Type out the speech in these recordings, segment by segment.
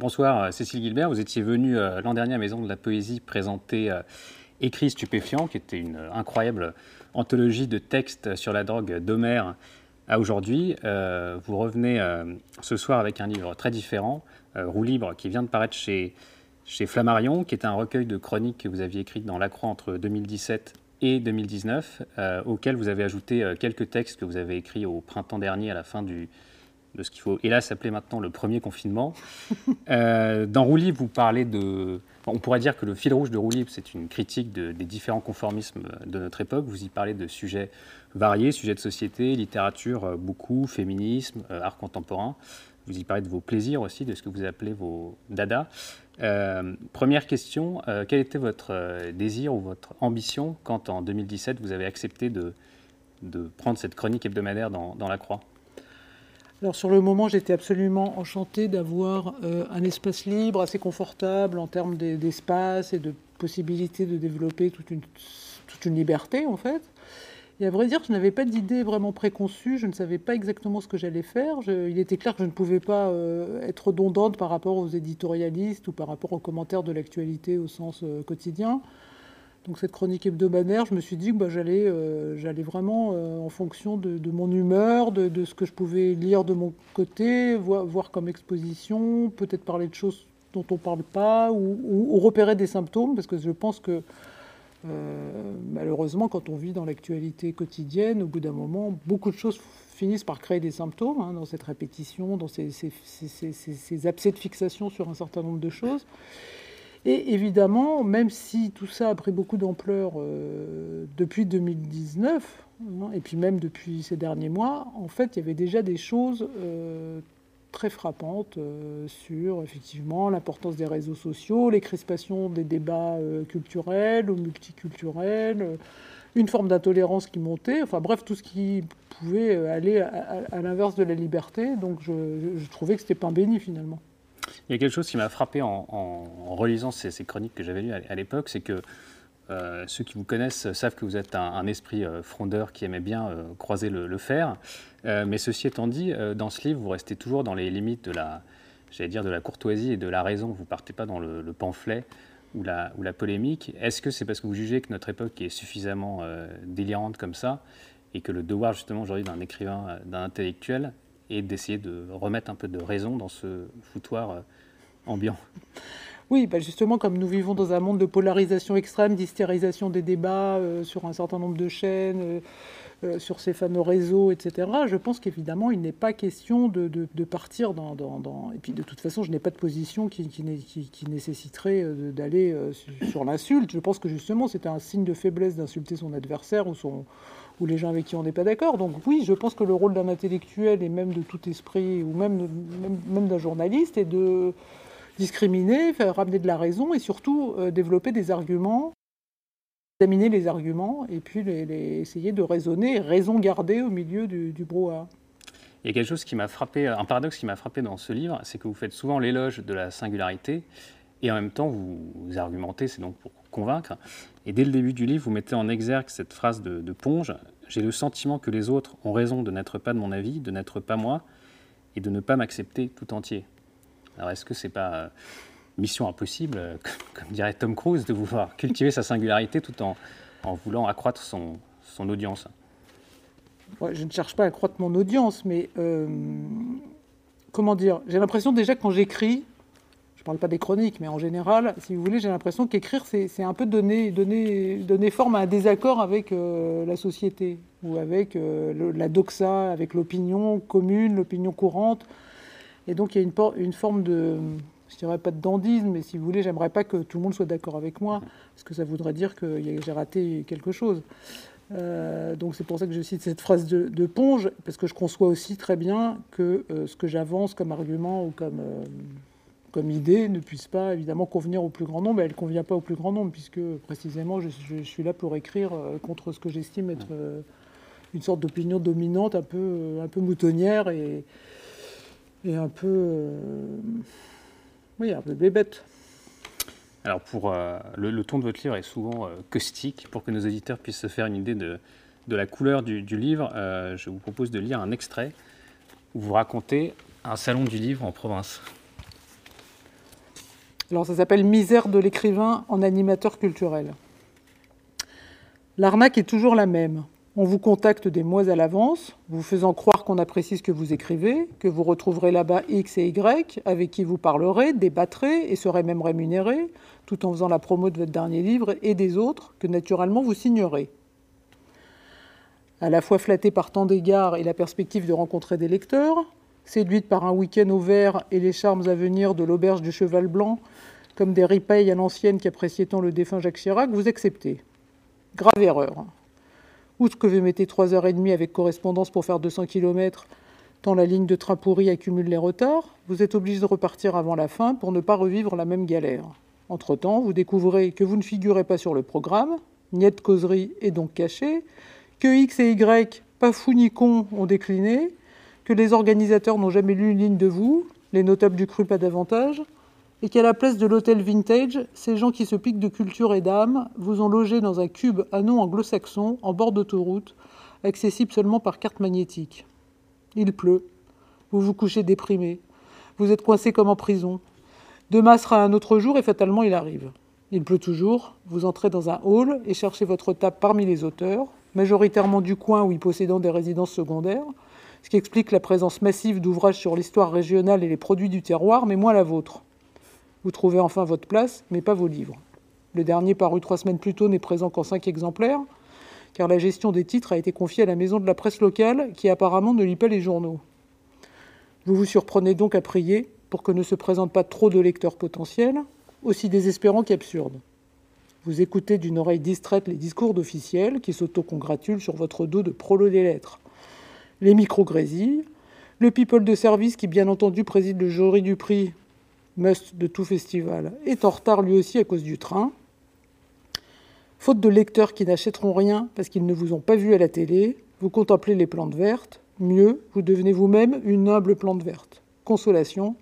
Bonsoir Cécile Gilbert, vous étiez venue l'an dernier à Maison de la Poésie présenter Écrit stupéfiant, qui était une incroyable anthologie de textes sur la drogue d'Homère à aujourd'hui. vous revenez ce soir avec un livre très différent, Roue libre, qui vient de paraître chez, chez Flammarion, qui est un recueil de chroniques que vous aviez écrites dans La Croix entre 2017 et 2019, euh, auquel vous avez ajouté euh, quelques textes que vous avez écrits au printemps dernier à la fin du, de ce qu'il faut hélas appeler maintenant le premier confinement. Euh, dans Roulis, vous parlez de... on pourrait dire que le fil rouge de Roulis, c'est une critique des différents conformismes de notre époque. Vous y parlez de sujets variés, sujets de société, littérature beaucoup, féminisme, art contemporain. Vous y parlez de vos plaisirs aussi, de ce que vous appelez vos dada. Euh, première question, euh, quel était votre euh, désir ou votre ambition quand en 2017 vous avez accepté de, prendre cette chronique hebdomadaire dans La Croix? Alors sur le moment, j'étais absolument enchantée d'avoir un espace libre, assez confortable en termes d'espace et de possibilité de développer toute une, liberté en fait. Et à vrai dire, je n'avais pas d'idée vraiment préconçue, je ne savais pas exactement ce que j'allais faire. il était clair que je ne pouvais pas euh, être redondante par rapport aux éditorialistes ou par rapport aux commentaires de l'actualité au sens euh, quotidien. Donc cette chronique hebdomadaire, je me suis dit que bah, j'allais, euh, j'allais vraiment en fonction de, mon humeur, de, ce que je pouvais lire de mon côté, voir, comme exposition, peut-être parler de choses dont on ne parle pas, ou, repérer des symptômes, parce que je pense que euh, malheureusement, quand on vit dans l'actualité quotidienne, au bout d'un moment, beaucoup de choses finissent par créer des symptômes hein, dans cette répétition, dans ces, abcès de fixation sur un certain nombre de choses. Et évidemment, même si tout ça a pris beaucoup d'ampleur euh, depuis 2019, hein, et puis même depuis ces derniers mois, en fait, il y avait déjà des choses euh, très frappante euh, sur effectivement l'importance des réseaux sociaux, les crispations des débats culturels ou multiculturels, une forme d'intolérance qui montait, enfin bref, tout ce qui pouvait aller à, l'inverse de la liberté. Donc je, trouvais que c'était pain béni finalement. Il y a quelque chose qui m'a frappé en, relisant ces, chroniques que j'avais lues à, l'époque, c'est que ceux qui vous connaissent savent que vous êtes un, esprit frondeur qui aimait bien croiser le, fer. Euh, mais ceci étant dit, euh, dans ce livre, vous restez toujours dans les limites de la, j'allais dire, de la courtoisie et de la raison. Vous partez pas dans le, pamphlet ou la, ou la polémique. Est-ce que c'est parce que vous jugez que notre époque est suffisamment euh, délirante comme ça et que le devoir justement aujourd'hui d'un écrivain, d'un intellectuel, est d'essayer de remettre un peu de raison dans ce foutoir oui, bah, justement, comme nous vivons dans un monde de polarisation extrême, d'hystérisation des débats sur un certain nombre de chaînes, euh, sur ces fameux réseaux, etc. Je pense qu'évidemment, il n'est pas question de, partir dans, Et puis, de toute façon, je n'ai pas de position qui, nécessiterait euh, d'aller euh, sur l'insulte. Je pense que justement, c'est un signe de faiblesse d'insulter son adversaire ou, son, ou les gens avec qui on n'est pas d'accord. Donc oui, je pense que le rôle d'un intellectuel et même de tout esprit, ou même, même, d'un journaliste, est de discriminer, faire ramener de la raison et surtout développer des arguments examiner les arguments et puis essayer de raisonner, raison garder au milieu du, brouhaha. Il y a quelque chose qui m'a frappé, un paradoxe qui m'a frappé dans ce livre, c'est que vous faites souvent l'éloge de la singularité et en même temps vous, argumentez, c'est donc pour convaincre. Et dès le début du livre, vous mettez en exergue cette phrase de Ponge J'ai le sentiment que les autres ont raison de n'être pas de mon avis, de n'être pas moi et de ne pas m'accepter tout entier. Alors est-ce que c'est pas mission impossible, euh, comme dirait Tom Cruise, de vouloir cultiver sa singularité tout en, voulant accroître son, audience? je ne cherche pas à accroître mon audience, mais euh, comment dire J'ai l'impression déjà quand j'écris, je ne parle pas des chroniques, mais en général, si vous voulez, j'ai l'impression qu'écrire, c'est un peu donner, forme à un désaccord avec euh, la société, ou avec la doxa, avec l'opinion commune, l'opinion courante. Et donc il y a une, une forme de je dirais pas de dandisme, mais si vous voulez, j'aimerais pas que tout le monde soit d'accord avec moi, parce que ça voudrait dire que j'ai raté quelque chose. Euh, donc c'est pour ça que je cite cette phrase de, Ponge, parce que je conçois aussi très bien que euh, ce que j'avance comme argument ou comme, euh, comme idée ne puisse pas évidemment convenir au plus grand nombre. Elle ne convient pas au plus grand nombre, puisque précisément je, je suis là pour écrire contre ce que j'estime être une sorte d'opinion dominante, un peu, un peu moutonnière et, et un peu oui, un peu bébête. Alors, pour, euh, le, ton de votre livre est souvent euh, caustique. Pour que nos auditeurs puissent se faire une idée de, de la couleur du, livre, euh, je vous propose de lire un extrait où vous racontez un salon du livre en province. Alors ça s'appelle Misère de l'écrivain en animateur culturel. L'arnaque est toujours la même. On vous contacte des mois à l'avance, vous faisant croire qu'on apprécie ce que vous écrivez, que vous retrouverez là-bas X et Y, avec qui vous parlerez, débattrez et serez même rémunéré, tout en faisant la promo de votre dernier livre et des autres, que naturellement vous signerez. À la fois flatté par tant d'égards et la perspective de rencontrer des lecteurs, séduite par un week-end au vert et les charmes à venir de l'auberge du Cheval Blanc, comme des ripailles à l'ancienne qui appréciait tant le défunt Jacques Chirac, vous acceptez. Grave erreur. Outre que vous mettez 3h30 avec correspondance pour faire 200 km, tant la ligne de train pourri accumule les retards, vous êtes obligé de repartir avant la fin pour ne pas revivre la même galère. Entre-temps, vous découvrez que vous ne figurez pas sur le programme, niet de causerie est donc caché, que X et Y, pas fou ni con, ont décliné, que les organisateurs n'ont jamais lu une ligne de vous, les notables du cru pas davantage, et qu'à la place de l'hôtel vintage, ces gens qui se piquent de culture et d'âme vous ont logé dans un cube à nom anglo-saxon en bord d'autoroute, accessible seulement par carte magnétique. Il pleut. Vous vous couchez déprimé. Vous êtes coincé comme en prison. Demain sera un autre jour et fatalement il arrive. Il pleut toujours. Vous entrez dans un hall et cherchez votre table parmi les auteurs, majoritairement du coin ou y possédant des résidences secondaires, ce qui explique la présence massive d'ouvrages sur l'histoire régionale et les produits du terroir, mais moins la vôtre. Vous trouvez enfin votre place, mais pas vos livres. Le dernier, paru trois semaines plus tôt, n'est présent qu'en cinq exemplaires, car la gestion des titres a été confiée à la maison de la presse locale, qui apparemment ne lit pas les journaux. Vous vous surprenez donc à prier pour que ne se présentent pas trop de lecteurs potentiels, aussi désespérants qu'absurdes. Vous écoutez d'une oreille distraite les discours d'officiels qui s'autocongratulent sur votre dos de prolo des lettres. Les micros grésillent, le people de service qui bien entendu préside le jury du prix must de tout festival, est en retard lui aussi à cause du train. Faute de lecteurs qui n'achèteront rien parce qu'ils ne vous ont pas vu à la télé, vous contemplez les plantes vertes. Mieux, vous devenez vous-même une humble plante verte. Consolation,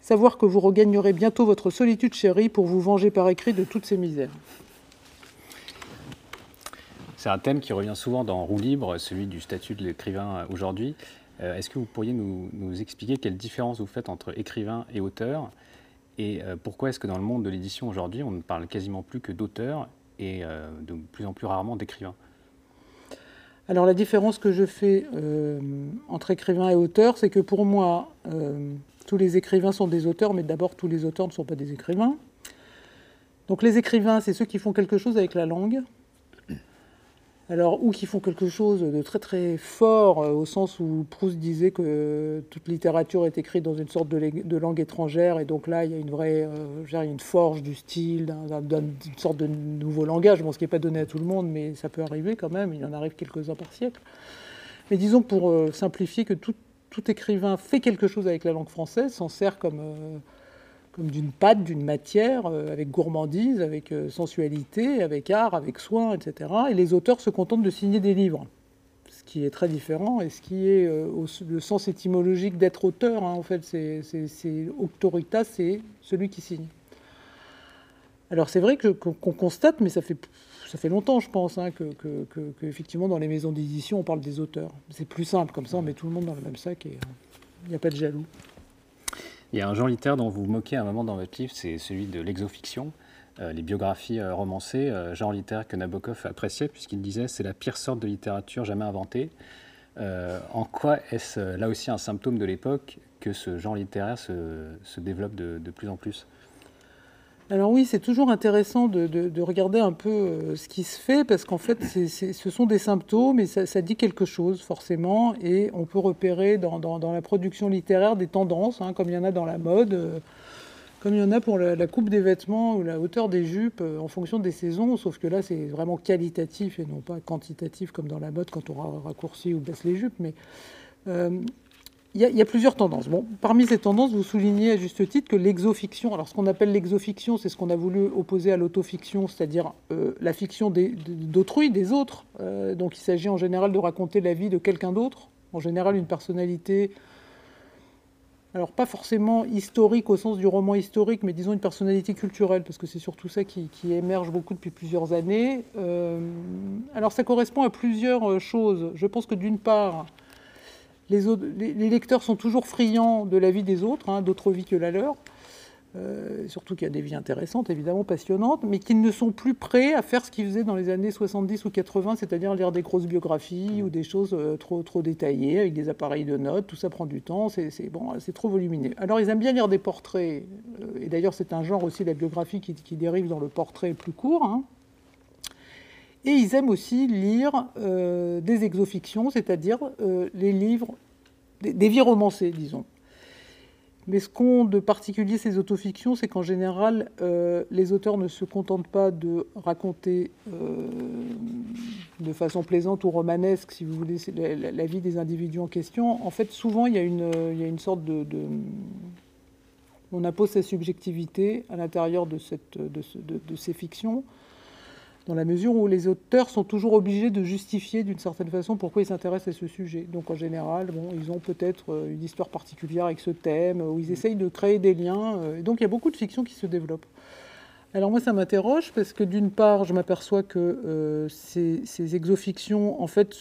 savoir que vous regagnerez bientôt votre solitude chérie pour vous venger par écrit de toutes ces misères. C'est un thème qui revient souvent dans Roue libre, celui du statut de l'écrivain aujourd'hui. Euh, est-ce que vous pourriez nous, expliquer quelle différence vous faites entre écrivain et auteur Et euh, pourquoi est-ce que dans le monde de l'édition aujourd'hui, on ne parle quasiment plus que d'auteur et euh, de plus en plus rarement d'écrivain alors la différence que je fais entre écrivain et auteur, c'est que pour moi, tous les écrivains sont des auteurs, mais d'abord tous les auteurs ne sont pas des écrivains. Donc les écrivains, c'est ceux qui font quelque chose avec la langue, alors, ou qui font quelque chose de très très fort, euh, au sens où Proust disait que toute littérature est écrite dans une sorte de, langue étrangère, et donc là, il y a une vraie, euh, une forge du style, d'une sorte de nouveau langage, bon, ce qui n'est pas donné à tout le monde, mais ça peut arriver quand même, il en arrive quelques-uns par siècle. Mais disons, pour euh, simplifier, que tout, tout, écrivain fait quelque chose avec la langue française, s'en sert comme comme d'une pâte, d'une matière, euh, avec gourmandise, avec euh, sensualité, avec art, avec soin, etc. Et les auteurs se contentent de signer des livres, ce qui est très différent, et ce qui est euh, le sens étymologique d'être auteur, hein, en fait, c'est auctoritas, c'est celui qui signe. Alors c'est vrai qu'on constate, mais ça fait, ça fait longtemps, je pense, hein, que, effectivement dans les maisons d'édition, on parle des auteurs. C'est plus simple, comme ça on met tout le monde dans le même sac et il n'y a pas de jaloux. Il y a un genre littéraire dont vous vous moquez un moment dans votre livre, c'est celui de l'exofiction. Euh, les biographies euh, romancées, euh, genre littéraire que Nabokov appréciait, puisqu'il disait c'est la pire sorte de littérature jamais inventée. en quoi est-ce là aussi un symptôme de l'époque que ce genre littéraire se, développe de, plus en plus? Alors oui, c'est toujours intéressant de, regarder un peu euh, ce qui se fait, parce qu'en fait, ce sont des symptômes et ça, dit quelque chose forcément, et on peut repérer dans, la production littéraire des tendances, hein, comme il y en a dans la mode, euh, comme il y en a pour la, coupe des vêtements ou la hauteur des jupes, euh, en fonction des saisons, sauf que là, c'est vraiment qualitatif et non pas quantitatif comme dans la mode quand on raccourcit ou baisse les jupes, mais il y, a, plusieurs tendances. Bon, parmi ces tendances, vous soulignez à juste titre que l'exofiction, alors ce qu'on appelle l'exofiction, c'est ce qu'on a voulu opposer à l'autofiction, c'est-à-dire euh, la fiction d'autrui, des, autres. Euh, donc il s'agit en général de raconter la vie de quelqu'un d'autre, en général une personnalité, alors pas forcément historique au sens du roman historique, mais disons une personnalité culturelle, parce que c'est surtout ça qui, émerge beaucoup depuis plusieurs années. Euh, alors ça correspond à plusieurs choses. Je pense que d'une part, les, lecteurs sont toujours friands de la vie des autres, hein, d'autres vies que la leur. euh, surtout qu'il y a des vies intéressantes, évidemment passionnantes, mais qui ne sont plus prêts à faire ce qu'ils faisaient dans les années 70 ou 80, c'est-à-dire lire des grosses biographies ou des choses euh, trop, trop détaillées avec des appareils de notes. Tout ça prend du temps, c'est bon, trop volumineux. Alors ils aiment bien lire des portraits, euh, et d'ailleurs c'est un genre aussi, la biographie, qui, dérive dans le portrait plus court. Hein. Et ils aiment aussi lire des exofictions, c'est-à-dire les livres, des vies romancées, disons. Mais ce qu'ont de particulier ces autofictions, c'est qu'en général, euh, les auteurs ne se contentent pas de raconter euh, de façon plaisante ou romanesque, si vous voulez, la, vie des individus en question. En fait, souvent, il y a une, il y a une sorte de, On impose sa subjectivité à l'intérieur de ces fictions dans la mesure où les auteurs sont toujours obligés de justifier d'une certaine façon pourquoi ils s'intéressent à ce sujet. Donc en général, bon, ils ont peut-être euh, une histoire particulière avec ce thème, où ils essayent de créer des liens. Euh, donc il y a beaucoup de fiction qui se développe. Alors moi, ça m'interroge parce que d'une part, je m'aperçois que euh, ces, exofictions, en fait,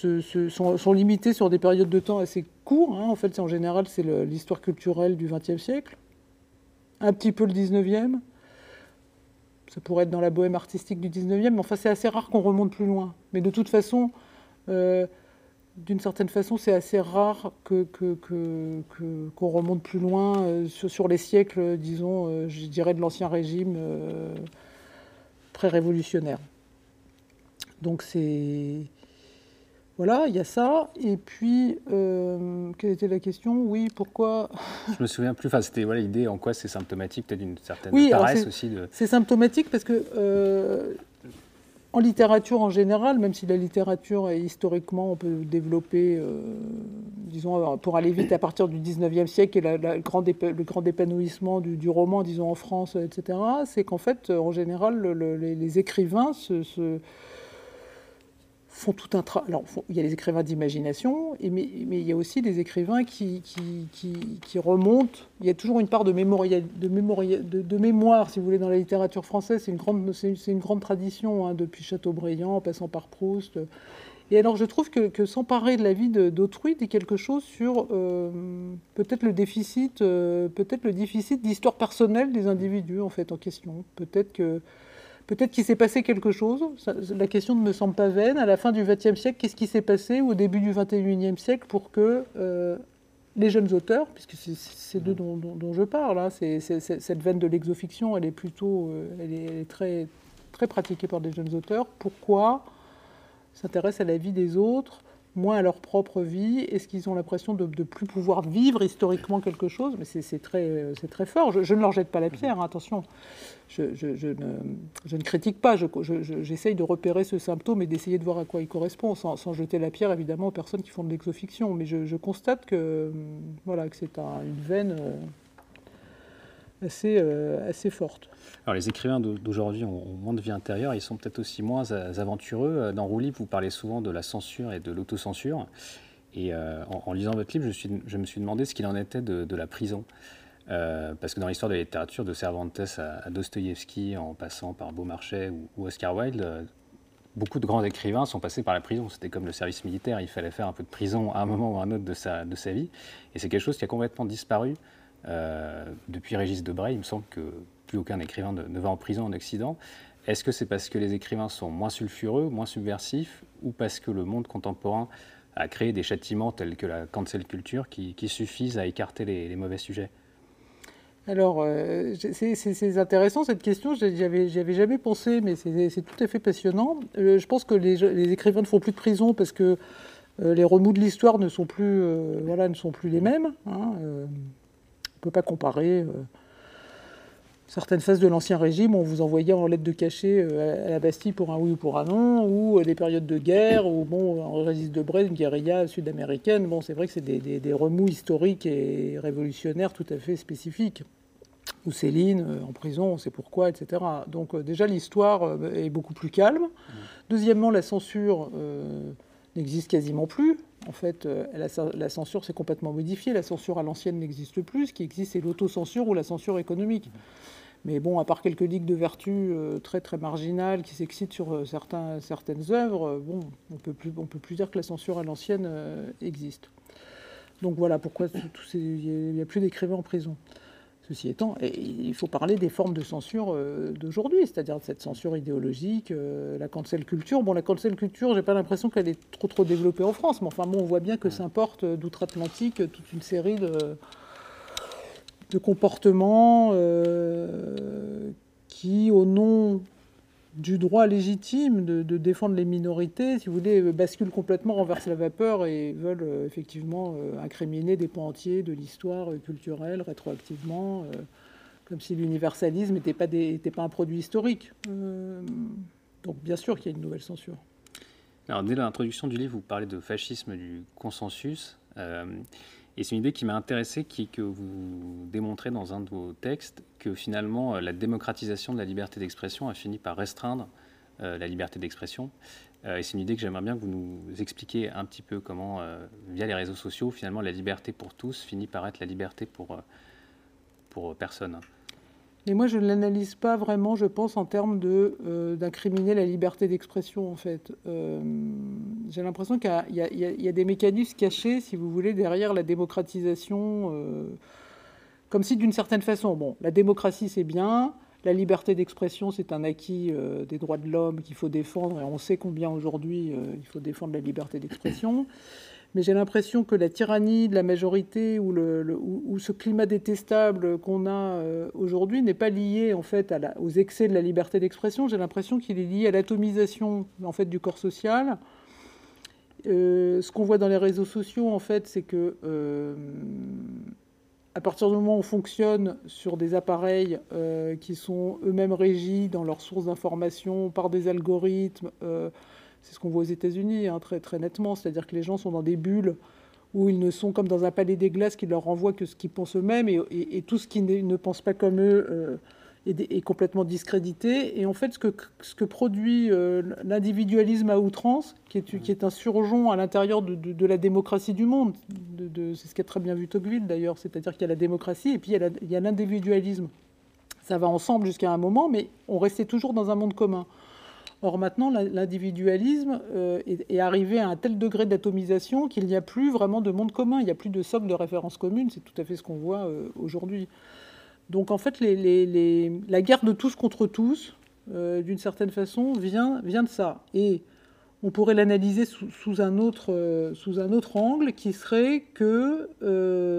sont, limitées sur des périodes de temps assez courtes. Hein. En fait, en général, c'est l'histoire culturelle du XXe siècle, un petit peu le XIXe, ça pourrait être dans la bohème artistique du 19e, mais enfin c'est assez rare qu'on remonte plus loin. Mais de toute façon, euh, d'une certaine façon, c'est assez rare qu'on que, remonte plus loin euh, sur, les siècles, disons, euh, je dirais, de l'Ancien Régime très révolutionnaire. Donc c'est... Voilà, il y a ça. Et puis, euh, quelle était la question? Oui, pourquoi? Je me souviens plus. Enfin, c'était voilà, l'idée en quoi c'est symptomatique, peut-être d'une certaine oui, paresse aussi. De... C'est symptomatique parce que euh, en littérature en général, même si la littérature est historiquement, on peut développer, euh, disons, pour aller vite à partir du 19e siècle et la, le, grand le grand épanouissement du, roman, disons, en France, etc., c'est qu'en fait, en général, les, écrivains se font tout un travail. Il y a les écrivains d'imagination, mais, il y a aussi des écrivains qui, remontent. Il y a toujours une part de, mémoire, de, mémoire, si vous voulez, dans la littérature française. C'est une grande, tradition, hein, depuis Chateaubriand, en passant par Proust. Et alors, je trouve que, que s'emparer de la vie d'autrui dit quelque chose sur euh, peut-être le déficit, euh, peut-être le déficit d'histoire personnelle des individus en fait en question. Peut-être que Peut-être qu'il s'est passé quelque chose. la question ne me semble pas vaine. À la fin du XXe siècle, qu'est-ce qui s'est passé au début du XXIe siècle pour que euh, les jeunes auteurs, puisque c'est d'eux dont, je parle, hein, cette veine de l'exofiction, elle est plutôt, euh, elle est, très, très pratiquée par des jeunes auteurs. Pourquoi s'intéressent à la vie des autres? Moins à leur propre vie Est-ce qu'ils ont l'impression de ne plus pouvoir vivre historiquement quelque chose? Mais c'est très, très fort. Je, ne leur jette pas la pierre, hein, attention. Je, ne, critique pas, j'essaye de repérer ce symptôme et d'essayer de voir à quoi il correspond, sans, jeter la pierre évidemment aux personnes qui font de l'exofiction. Mais je, constate que, voilà, que c'est une veine euh, euh, assez forte. Alors les écrivains d'aujourd'hui ont, moins de vie intérieure, ils sont peut-être aussi moins aventureux. Dans Roulis, vous parlez souvent de la censure et de l'autocensure. Et euh, en, lisant votre livre, je, me suis demandé ce qu'il en était de, la prison. Euh, parce que dans l'histoire de la littérature, de Cervantes à, Dostoïevski, en passant par Beaumarchais ou, Oscar Wilde, beaucoup de grands écrivains sont passés par la prison. C'était comme le service militaire, il fallait faire un peu de prison à un moment ou à un autre de sa vie. Et c'est quelque chose qui a complètement disparu euh, depuis Régis Debray. Il me semble que plus aucun écrivain ne, va en prison en Occident. Est-ce que c'est parce que les écrivains sont moins sulfureux, moins subversifs, ou parce que le monde contemporain a créé des châtiments tels que la cancel culture qui, suffisent à écarter les, mauvais sujets? Alors, euh, c'est intéressant cette question, j'y avais, jamais pensé, mais c'est tout à fait passionnant. Euh, je pense que les, écrivains ne font plus de prison parce que les remous de l'histoire ne, sont plus, voilà, ne sont plus les mêmes. Hein, peut pas comparer. Euh, certaines phases de l'Ancien Régime, on vous envoyait en lettre de cachet euh, à la Bastille pour un oui ou pour un non, ou euh, des périodes de guerre, ou bon, en résiste de Brest, une guérilla sud-américaine. Bon, c'est vrai que c'est des, remous historiques et révolutionnaires tout à fait spécifiques. Ou Céline en prison, on sait pourquoi, etc. Donc déjà l'histoire est beaucoup plus calme. Mmh. Deuxièmement, la censure n'existe quasiment plus. En fait, euh, la, censure s'est complètement modifiée. La censure à l'ancienne n'existe plus. Ce qui existe, c'est l'autocensure ou la censure économique. Mais bon, à part quelques ligues de vertu euh, très très marginales qui s'excitent sur euh, certaines œuvres, on on peut plus dire que la censure à l'ancienne existe. Donc voilà pourquoi il n'y a, plus d'écrivains en prison. Ceci étant, il faut parler des formes de censure euh, d'aujourd'hui, c'est-à-dire de cette censure idéologique, euh, la cancel culture. Bon, la cancel culture, j'ai pas l'impression qu'elle est trop trop développée en France, mais enfin bon, on voit bien que ça importe d'outre-Atlantique toute une série de, de comportements euh, qui, au nom du droit légitime de, défendre les minorités, si vous voulez, basculent complètement, renversent la vapeur et veulent euh, effectivement euh, incriminer des pans entiers de l'histoire culturelle rétroactivement, euh, comme si l'universalisme n'était pas, pas, un produit historique. donc bien sûr qu'il y a une nouvelle censure. Alors dès l'introduction du livre, vous parlez de fascisme du consensus. Et c'est une idée qui m'a intéressé, qui que vous démontrez dans un de vos textes, que finalement euh, la démocratisation de la liberté d'expression a fini par restreindre euh, la liberté d'expression. Euh, et c'est une idée que j'aimerais bien que vous nous expliquiez un petit peu comment, via les réseaux sociaux, finalement la liberté pour tous finit par être la liberté pour, pour personne. Mais moi, je ne l'analyse pas vraiment, je pense, en termes euh, d'incriminer la liberté d'expression, en fait. Euh, j'ai l'impression qu'il y, y, a des mécanismes cachés, si vous voulez, derrière la démocratisation, euh, comme si d'une certaine façon, bon, la démocratie, c'est bien, la liberté d'expression, c'est un acquis des droits de l'homme qu'il faut défendre, et on sait combien aujourd'hui il faut défendre la liberté d'expression mais j'ai l'impression que la tyrannie de la majorité ou, ce climat détestable qu'on a euh, aujourd'hui n'est pas lié en fait aux excès de la liberté d'expression. J'ai l'impression qu'il est lié à l'atomisation en fait du corps social. Euh, ce qu'on voit dans les réseaux sociaux, en fait, c'est que euh, à partir du moment où on fonctionne sur des appareils qui sont eux-mêmes régis dans leurs sources d'information par des algorithmes, c'est ce qu'on voit aux États-Unis hein, très, très nettement, c'est-à-dire que les gens sont dans des bulles où ils ne sont comme dans un palais des glaces qui leur renvoie que ce qu'ils pensent eux-mêmes et, tout ce qui ne pense pas comme eux euh, est, complètement discrédité. Et en fait, ce que, produit euh, l'individualisme à outrance, qui est, un surgeon à l'intérieur de, la démocratie du monde, de, c'est ce qu'a très bien vu Tocqueville d'ailleurs, c'est-à-dire qu'il y a la démocratie et puis il y a l'individualisme. Ça va ensemble jusqu'à un moment, mais on restait toujours dans un monde commun. Or maintenant, l'individualisme euh, est, arrivé à un tel degré d'atomisation qu'il n'y a plus vraiment de monde commun, il n'y a plus de socle de référence commune, c'est tout à fait ce qu'on voit euh, aujourd'hui. Donc en fait, la guerre de tous contre tous, euh, d'une certaine façon, vient, de ça. Et on pourrait l'analyser sous un autre angle, qui serait que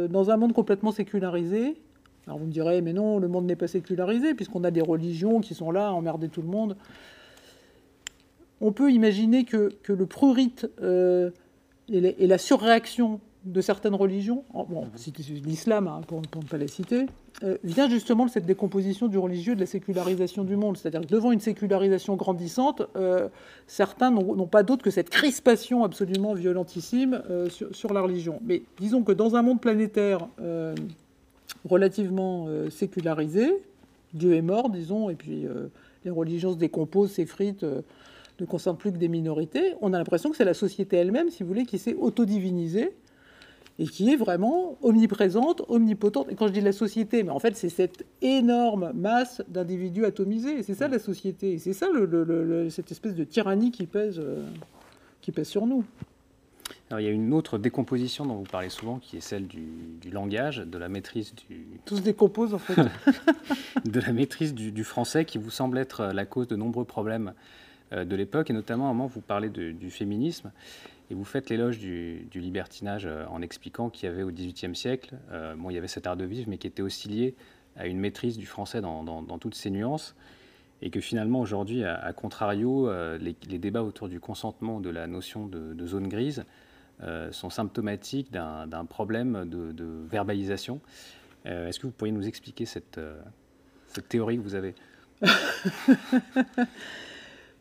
dans un monde complètement sécularisé, alors vous me direz, mais non, le monde n'est pas sécularisé, puisqu'on a des religions qui sont là à emmerder tout le monde on peut imaginer que, le prurite euh, et, la surréaction de certaines religions, bon, l'islam hein, pour, ne pas la citer, euh, vient justement de cette décomposition du religieux, de la sécularisation du monde. C'est-à-dire que devant une sécularisation grandissante, euh, certains n'ont pas d'autre que cette crispation absolument violentissime sur, la religion. Mais disons que dans un monde planétaire relativement sécularisé, Dieu est mort, disons, et puis les religions se décomposent, s'effritent ne concerne plus que des minorités, on a l'impression que c'est la société elle-même, si vous voulez, qui s'est autodivinisée et qui est vraiment omniprésente, omnipotente. Et quand je dis la société, mais en fait, c'est cette énorme masse d'individus atomisés. Et c'est ça la société. Et c'est ça le, cette espèce de tyrannie qui pèse, euh, qui pèse sur nous. Alors, il y a une autre décomposition dont vous parlez souvent, qui est celle du, langage, de la maîtrise du... Tout se décompose, en fait. de la maîtrise du, du, français, qui vous semble être la cause de nombreux problèmes de l'époque, et notamment à un moment vous parlez du féminisme, et vous faites l'éloge du, libertinage euh, en expliquant qu'il y avait au XVIIIe siècle, euh, bon, il y avait cet art de vivre, mais qui était aussi lié à une maîtrise du français dans, toutes ses nuances, et que finalement aujourd'hui, à, contrario, les, débats autour du consentement de la notion de, zone grise sont symptomatiques d'un problème de, verbalisation. Est-ce que vous pourriez nous expliquer cette, cette théorie que vous avez?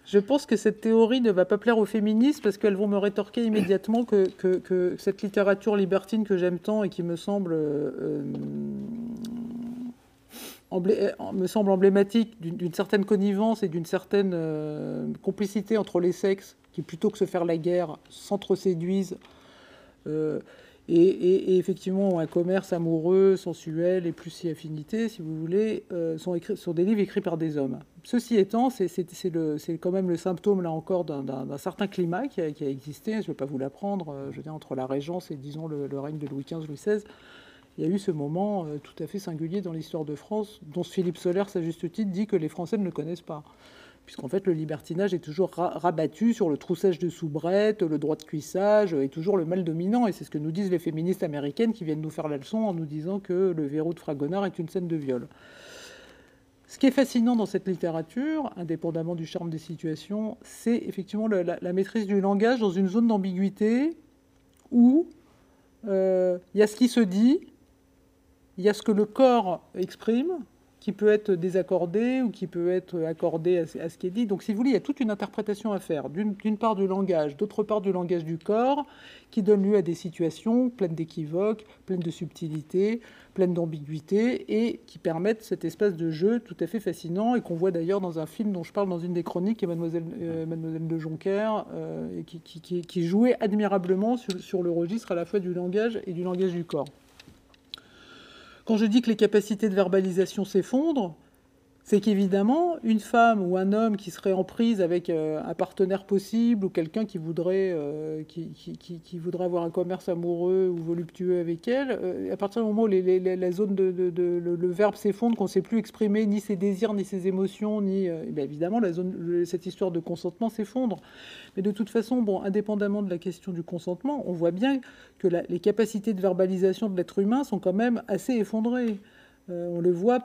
Je pense que cette théorie ne va pas plaire aux féministes parce qu'elles vont me rétorquer immédiatement que, cette littérature libertine que j'aime tant et qui me semble, euh, euh, emblématique d'une certaine connivence et d'une certaine euh, complicité entre les sexes qui, plutôt que se faire la guerre, s'entre-séduisent et, effectivement un commerce amoureux, sensuel et plus si affinité, si vous voulez, sont, sur des livres écrits par des hommes. Ceci étant, c'est quand même le symptôme, là encore, d'un certain climat qui a, existé, je ne vais pas vous l'apprendre, euh, je veux entre la Régence et, disons, le, règne de Louis XV, Louis XVI, il y a eu ce moment tout à fait singulier dans l'histoire de France, dont Philippe Soler, à juste titre, dit que les Français ne le connaissent pas. Puisqu'en fait le libertinage est toujours rabattu sur le troussage de soubrette, le droit de cuissage, est toujours le mal dominant, et c'est ce que nous disent les féministes américaines qui viennent nous faire la leçon en nous disant que le verrou de Fragonard est une scène de viol. Ce qui est fascinant dans cette littérature, indépendamment du charme des situations, c'est effectivement la, maîtrise du langage dans une zone d'ambiguïté où euh, il y a ce qui se dit, il y a ce que le corps exprime, qui peut être désaccordé ou qui peut être accordé à, ce qui est dit. Donc, si vous voulez, il y a toute une interprétation à faire, d'une part du langage, d'autre part du langage du corps, qui donne lieu à des situations pleines d'équivoques, pleines de subtilité, pleines d'ambiguïté, et qui permettent cet espace de jeu tout à fait fascinant, et qu'on voit d'ailleurs dans un film dont je parle dans une des chroniques, Mademoiselle, euh, Mademoiselle de Jonquière, euh, et qui, qui, jouait admirablement sur, sur le registre à la fois du langage et du langage du corps. Quand je dis que les capacités de verbalisation s'effondrent, c'est qu'évidemment, une femme ou un homme qui serait en prise avec euh, un partenaire possible ou quelqu'un qui voudrait, euh, qui, avoir un commerce amoureux ou voluptueux avec elle, euh, à partir du moment où la zone de, le, verbe s'effondre, qu'on ne sait plus exprimer ni ses désirs, ni ses émotions, ni eh évidemment la zone, cette histoire de consentement s'effondre. Mais de toute façon, bon, indépendamment de la question du consentement, on voit bien que les capacités de verbalisation de l'être humain sont quand même assez effondrées. on le voit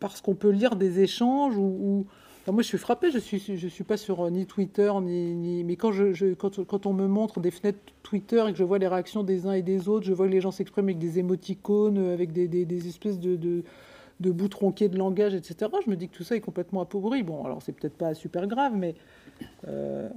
parce qu'on peut lire des échanges ou, moi je suis frappé, je suis suis pas sur euh, ni Twitter ni, mais quand on me montre des fenêtres Twitter et que je vois les réactions des uns et des autres, je vois que les gens s'expriment avec des émoticônes, avec des, espèces de, de, de bouts tronqués de langage, etc. Je me dis que tout ça est complètement appauvri. Bon, alors c'est peut-être pas super grave, mais euh,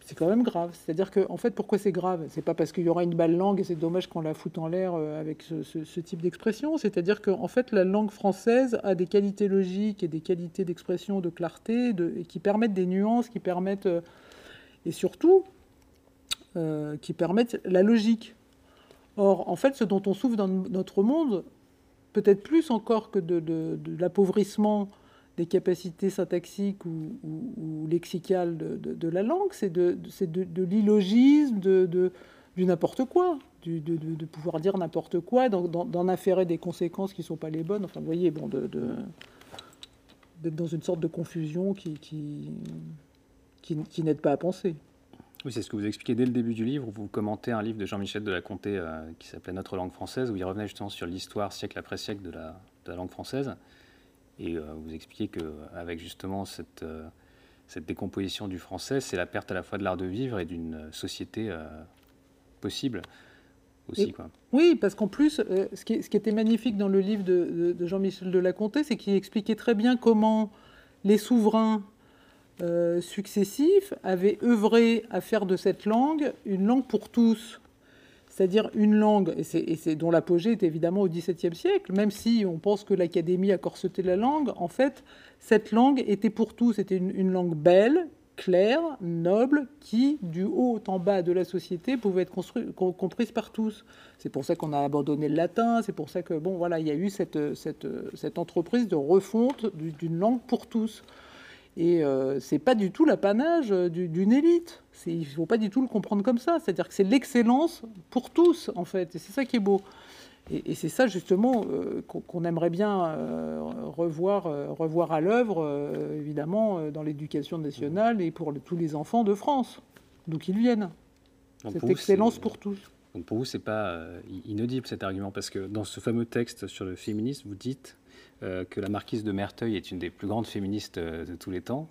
c'est quand même grave. C'est-à-dire que, en fait, pourquoi c'est grave? C'est pas parce qu'il y aura une balle langue et c'est dommage qu'on la foute en l'air euh, avec ce, type d'expression. C'est-à-dire qu'en fait, la langue française a des qualités logiques et des qualités d'expression, de clarté, de, et qui permettent des nuances, qui permettent, euh, et surtout, qui permettent la logique. Or, en fait, ce dont on souffre dans notre monde, peut-être plus encore que de l'appauvrissement des capacités syntaxiques ou, lexicales de, la langue, c'est de, de, l'illogisme, de, n'importe quoi, de, pouvoir dire n'importe quoi, d'en affairer des conséquences qui ne sont pas les bonnes. Enfin, vous voyez, bon, d'être dans une sorte de confusion qui, n'aide pas à penser. Oui, c'est ce que vous expliquez dès le début du livre. Vous commentez un livre de Jean-Michel de la Comté euh, qui s'appelait Notre langue française, où il revenait justement sur l'histoire siècle après siècle de la langue française. Et euh, vous expliquez qu'avec justement cette, euh, cette décomposition du français, c'est la perte à la fois de l'art de vivre et d'une société euh, possible aussi. quoi. Oui, parce qu'en plus, ce qui, ce, qui, était magnifique dans le livre de, Jean-Michel de la Comté, c'est qu'il expliquait très bien comment les souverains successifs avaient œuvré à faire de cette langue une langue pour tous c'est-à-dire une langue, et c'est dont l'apogée est évidemment au XVIIe siècle, même si on pense que l'Académie a corseté la langue, en fait, cette langue était pour tous, c'était une, langue belle, claire, noble, qui, du haut en bas de la société, pouvait être comprise par tous. C'est pour ça qu'on a abandonné le latin, c'est pour ça que, bon, voilà, il y a eu cette, cette, cette entreprise de refonte d'une langue pour tous. Et euh, c'est pas du tout l'apanage d'une élite. Il ne faut pas du tout le comprendre comme ça. C'est-à-dire que c'est l'excellence pour tous, en fait. Et c'est ça qui est beau. Et, c'est ça, justement, euh, qu'on aimerait bien euh, revoir, revoir à l'œuvre, évidemment, dans l'éducation nationale et pour tous les enfants de France, d'où qu'ils viennent. Cette excellence pour tous. Donc pour vous, c'est pas inaudible cet argument, parce que dans ce fameux texte sur le féminisme, vous dites euh, que la marquise de Merteuil est une des plus grandes féministes euh, de tous les temps.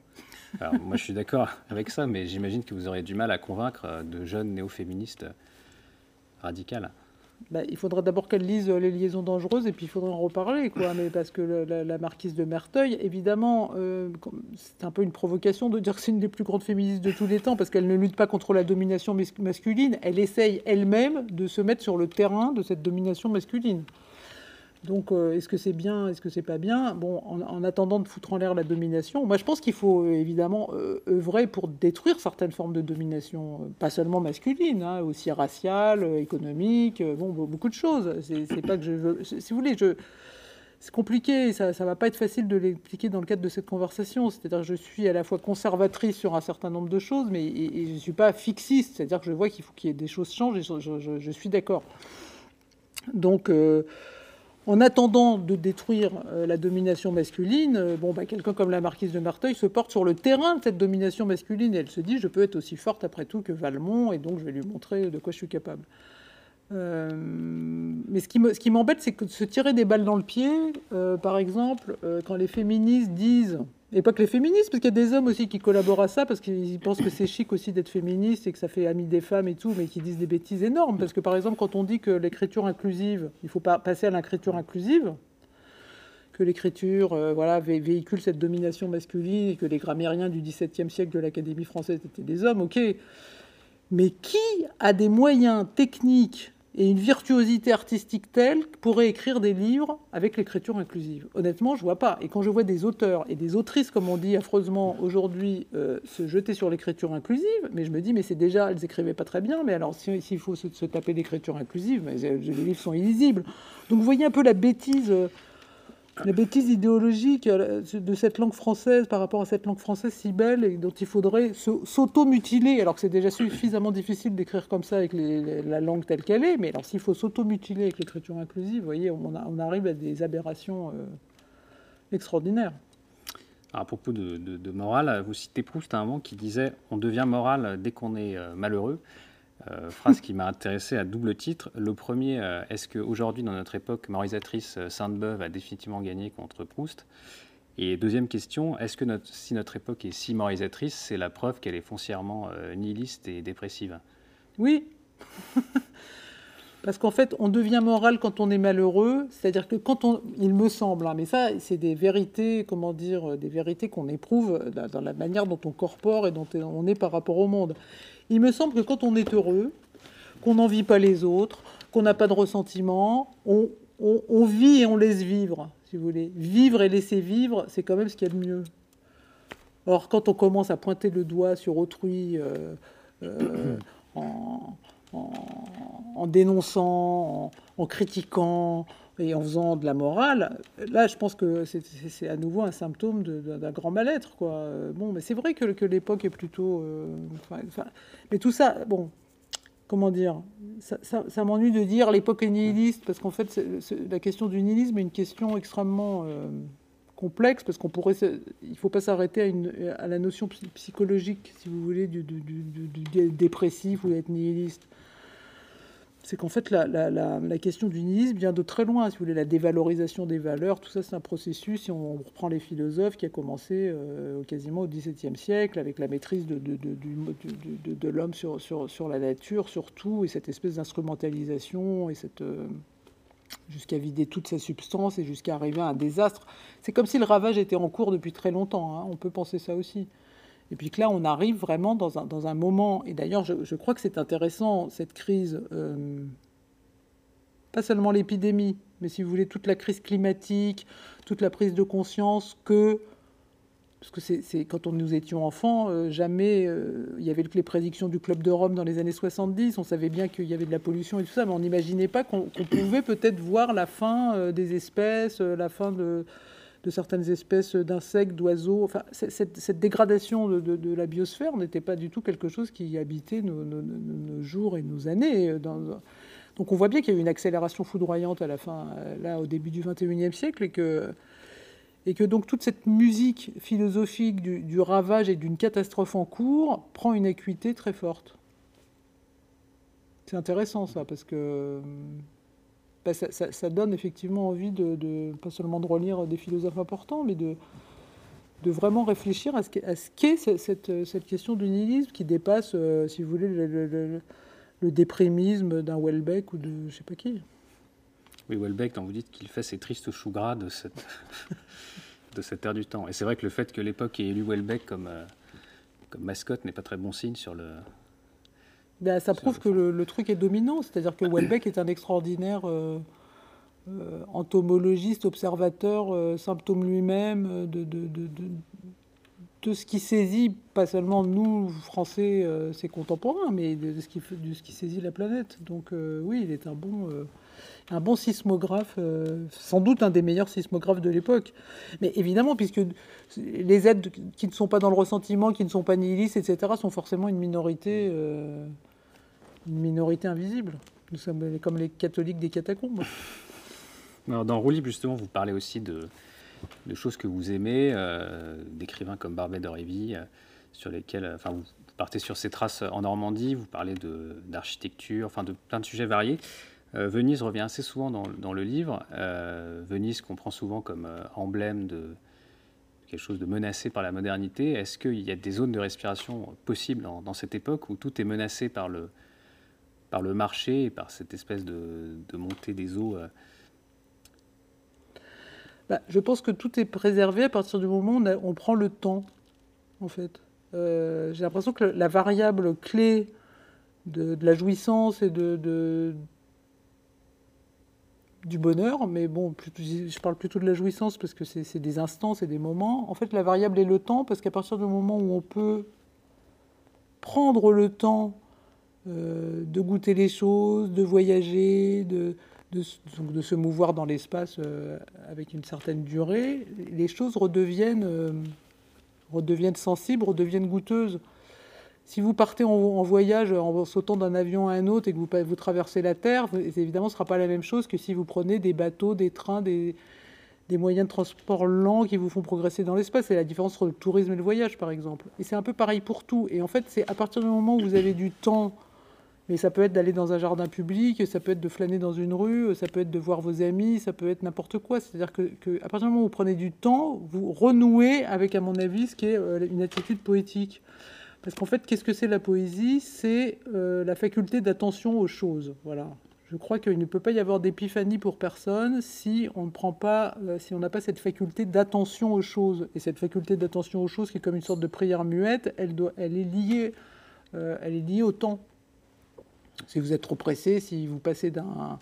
Alors, moi, je suis d'accord avec ça, mais j'imagine que vous aurez du mal à convaincre euh, de jeunes néo-féministes radicales. Bah, il faudra d'abord qu'elle lise Les liaisons dangereuses et puis il faudra en reparler. Quoi. Mais parce que la, marquise de Merteuil, évidemment, c'est un peu une provocation de dire que c'est une des plus grandes féministes de tous les temps parce qu'elle ne lutte pas contre la domination masculine. Elle essaye elle-même de se mettre sur le terrain de cette domination masculine. Donc, euh, est-ce que c'est bien, est-ce que c'est pas bien? Bon, en, attendant de foutre en l'air la domination, moi je pense qu'il faut euh, évidemment euh, œuvrer pour détruire certaines formes de domination, pas seulement masculine, hein, aussi raciale, économique, bon, beaucoup de choses. C'est pas que je veux, si vous voulez, je c'est compliqué, ça ne va pas être facile de l'expliquer dans le cadre de cette conversation. C'est-à-dire que je suis à la fois conservatrice sur un certain nombre de choses, mais je ne suis pas fixiste. C'est-à-dire que je vois qu'il faut qu'il y ait des choses changent et je, suis d'accord. Donc, en attendant de détruire euh, la domination masculine, euh, bon, bah, quelqu'un comme la marquise de Marteuil se porte sur le terrain de cette domination masculine et elle se dit je peux être aussi forte après tout que Valmont et donc je vais lui montrer de quoi je suis capable. Euh, mais ce qui m'embête, c'est que de se tirer des balles dans le pied, par exemple, quand les féministes disent et pas que les féministes, parce qu'il y a des hommes aussi qui collaborent à ça, parce qu'ils pensent que c'est chic aussi d'être féministe et que ça fait ami des femmes et tout, mais qui disent des bêtises énormes. Parce que par exemple, quand on dit que l'écriture inclusive, il faut pas passer à l'écriture inclusive, que l'écriture euh, voilà, véhicule cette domination masculine et que les grammairiens du XVIIe siècle de l'Académie française étaient des hommes, ok. Mais qui a des moyens techniques et une virtuosité artistique telle pourrait écrire des livres avec l'écriture inclusive. Honnêtement, je vois pas. Et quand je vois des auteurs et des autrices, comme on dit affreusement aujourd'hui, euh, se jeter sur l'écriture inclusive, mais je me dis, mais c'est déjà, elles écrivaient pas très bien, mais alors s'il faut se, taper l'écriture inclusive, mais les livres sont illisibles. Donc vous voyez un peu la bêtise. Euh, la bêtise idéologique euh, de cette langue française par rapport à cette langue française si belle et dont il faudrait s'auto-mutiler, alors que c'est déjà suffisamment difficile d'écrire comme ça avec la langue telle qu'elle est, mais alors s'il faut s'auto-mutiler avec l'écriture inclusive, vous voyez, on, arrive à des aberrations euh, extraordinaires. à propos de, morale, vous citez Proust à un moment qui disait On devient moral dès qu'on est euh, malheureux. Euh, phrase qui m'a intéressé à double titre. Le premier, euh, est-ce qu'aujourd'hui, dans notre époque moralisatrice, euh, Sainte-Beuve a définitivement gagné contre Proust? Et deuxième question, est-ce que si notre époque est si moralisatrice, c'est la preuve qu'elle est foncièrement nihiliste et dépressive? Oui Parce qu'en fait, on devient moral quand on est malheureux, c'est-à-dire que quand on, il me semble, hein, mais ça, c'est des vérités, comment dire, des vérités qu'on éprouve dans la manière dont on corpore et dont on est par rapport au monde. Il me semble que quand on est heureux, qu'on n'envie pas les autres, qu'on n'a pas de ressentiment, on, vit et on laisse vivre, si vous voulez. Vivre et laisser vivre, c'est quand même ce qu'il y a de mieux. Or, quand on commence à pointer le doigt sur autrui euh, euh, en, dénonçant, en, critiquant et en faisant de la morale, là, je pense que c'est à nouveau un symptôme d'un grand mal-être. Bon, mais c'est vrai que, que l'époque est plutôt... Euh, mais tout ça, bon, comment dire Ça, m'ennuie de dire l'époque est nihiliste, parce qu'en fait, la question du nihilisme est une question extrêmement euh, complexe, parce qu'on pourrait, il faut pas s'arrêter à, la notion psychologique, si vous voulez, du, dépressif ou d'être nihiliste c'est qu'en fait, la, question du nihilisme vient de très loin. Si vous voulez, la dévalorisation des valeurs, tout ça, c'est un processus, si on reprend les philosophes, qui a commencé euh, quasiment au XVIIe siècle, avec la maîtrise de, de, l'homme sur, sur, la nature, surtout, et cette espèce d'instrumentalisation, et cette. Euh, jusqu'à vider toute sa substance et jusqu'à arriver à un désastre. C'est comme si le ravage était en cours depuis très longtemps. Hein. On peut penser ça aussi. Et puis que là, on arrive vraiment dans un, dans un moment, et d'ailleurs, je, crois que c'est intéressant, cette crise, euh, pas seulement l'épidémie, mais si vous voulez, toute la crise climatique, toute la prise de conscience que, parce que c'est quand nous étions enfants, euh, jamais euh, il y avait les prédictions du Club de Rome dans les années 70, on savait bien qu'il y avait de la pollution et tout ça, mais on n'imaginait pas qu'on pouvait peut-être voir la fin des espèces, la fin de de certaines espèces d'insectes, d'oiseaux. Enfin, cette, dégradation de, la biosphère n'était pas du tout quelque chose qui habitait nos, jours et nos années. Donc on voit bien qu'il y a eu une accélération foudroyante à la fin, là, au début du 21e siècle, et que, et que donc toute cette musique philosophique du, ravage et d'une catastrophe en cours prend une acuité très forte. C'est intéressant ça, parce que bah, ça, donne effectivement envie de, pas seulement de relire des philosophes importants, mais de, vraiment réfléchir à ce qu'est cette, question du nihilisme qui dépasse, euh, si vous voulez, le, déprimisme d'un Welbeck ou de je sais pas qui. Oui, Welbeck, quand vous dites qu'il fait ses tristes choux gras de cette, de cette ère du temps. Et c'est vrai que le fait que l'époque ait élu Welbeck comme, euh, comme mascotte n'est pas très bon signe sur le, ben, ça prouve que le, truc est dominant, c'est-à-dire que Welbeck est un extraordinaire euh, euh, entomologiste, observateur, euh, symptôme lui-même de, de, de, ce qui saisit, pas seulement nous, Français, ses contemporains, mais de ce, qui, de ce qui saisit la planète. Donc oui, il est un bon... un bon sismographe, euh, sans doute un des meilleurs sismographes de l'époque. Mais évidemment, puisque les aides qui ne sont pas dans le ressentiment, qui ne sont pas nihilistes, etc., sont forcément une minorité, euh, une minorité invisible. Nous sommes comme les catholiques des catacombes. Dans Rouli, justement, vous parlez aussi de, choses que vous aimez, euh, d'écrivains comme Barbet d'Aurevilly, sur lesquels, enfin, vous partez sur ces traces en Normandie, vous parlez d'architecture, enfin, de plein de sujets variés. Euh, Venise revient assez souvent dans, le livre. Euh, Venise qu'on prend souvent comme euh, emblème de quelque chose de menacé par la modernité. Est-ce qu'il y a des zones de respiration possibles dans, cette époque où tout est menacé par le, marché et par cette espèce de, montée des eaux bah, Je pense que tout est préservé à partir du moment où on, prend le temps, en fait. J'ai l'impression que la variable clé de, la jouissance et de du bonheur, mais bon, je parle plutôt de la jouissance parce que c'est des instants, c'est des moments. En fait, la variable est le temps parce qu'à partir du moment où on peut prendre le temps euh, de goûter les choses, de voyager, de, se mouvoir dans l'espace euh, avec une certaine durée, les choses redeviennent, euh, redeviennent sensibles, redeviennent goûteuses. Si vous partez en, voyage en sautant d'un avion à un autre et que vous, vous traversez la Terre, évidemment, ce ne sera pas la même chose que si vous prenez des bateaux, des trains, des, moyens de transport lents qui vous font progresser dans l'espace. C'est la différence entre le tourisme et le voyage, par exemple. Et c'est un peu pareil pour tout. Et en fait, c'est à partir du moment où vous avez du temps, mais ça peut être d'aller dans un jardin public, ça peut être de flâner dans une rue, ça peut être de voir vos amis, ça peut être n'importe quoi. C'est-à-dire que, à partir du moment où vous prenez du temps, vous renouez avec, à mon avis, ce qui est euh, une attitude poétique. Parce qu'en fait, qu'est-ce que c'est la poésie? C'est euh, la faculté d'attention aux choses. Voilà. Je crois qu'il ne peut pas y avoir d'épiphanie pour personne si on ne prend pas, euh, si on n'a pas cette faculté d'attention aux choses. Et cette faculté d'attention aux choses, qui est comme une sorte de prière muette, elle, doit, elle est liée, euh, elle est liée au temps. Si vous êtes trop pressé, si vous passez d'un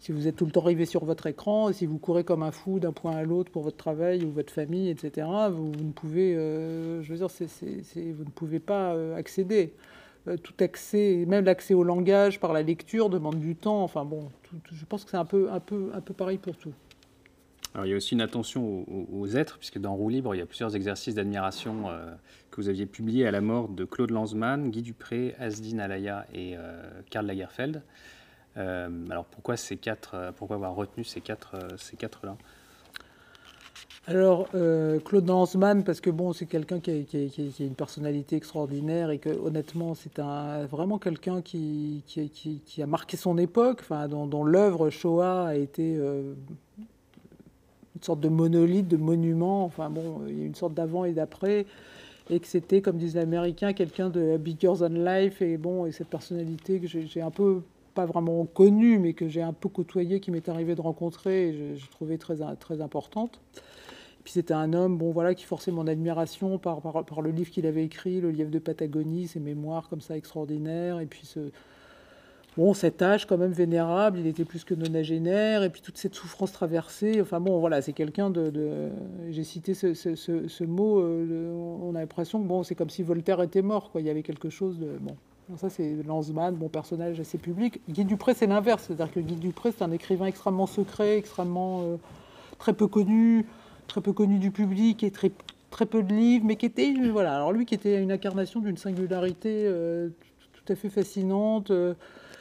si vous êtes tout le temps arrivé sur votre écran, si vous courez comme un fou d'un point à l'autre pour votre travail ou votre famille, etc., vous, ne pouvez, euh, je veux dire, vous ne pouvez pas euh, accéder. Euh, tout accès, même l'accès au langage par la lecture demande du temps. Enfin bon, je pense que c'est un peu, un, peu, un peu pareil pour tout. Alors, il y a aussi une attention aux, êtres, puisque dans Roue libre, il y a plusieurs exercices d'admiration que vous aviez publiés à la mort de Claude Lanzmann, Guy Dupré, Asdine Alaya et Karl Lagerfeld. Euh, alors pourquoi ces quatre euh, Pourquoi avoir retenu ces quatre euh, ces quatre là alors, Claude Lanzmann, parce que bon, c'est quelqu'un qui, a une personnalité extraordinaire et que honnêtement, c'est un, vraiment quelqu'un qui, qui, a marqué son époque, enfin, dont, l'œuvre Shoah a été une sorte de monolithe, de monument. Enfin bon, il y a une sorte d'avant et d'après, et que c'était, comme disent les Américains, quelqu'un de bigger than life. Et bon, et cette personnalité que j'ai un peu pas vraiment connue, mais que j'ai un peu côtoyée, qui m'est arrivé de rencontrer, et je, trouvais très, très importante. Et puis c'était un homme, bon voilà, qui forçait mon admiration par, par, le livre qu'il avait écrit, le livre de Patagonie, ses mémoires comme ça extraordinaires, et puis ce, bon, cet âge quand même vénérable, il était plus que nonagénaire, et puis toute cette souffrance traversée. Enfin bon, voilà, c'est quelqu'un de. J'ai cité ce, ce, mot, euh, on a l'impression que bon, c'est comme si Voltaire était mort, quoi. Il y avait quelque chose de. Bon, ça, c'est Lanzmann, bon personnage assez public. Guy Dupré, c'est l'inverse. C'est-à-dire que Guy Dupré, c'est un écrivain extrêmement secret, extrêmement euh, très peu connu, très peu connu du public et très, peu de livres, mais qui était, voilà, alors lui qui était une incarnation d'une singularité euh, tout à fait fascinante. Euh,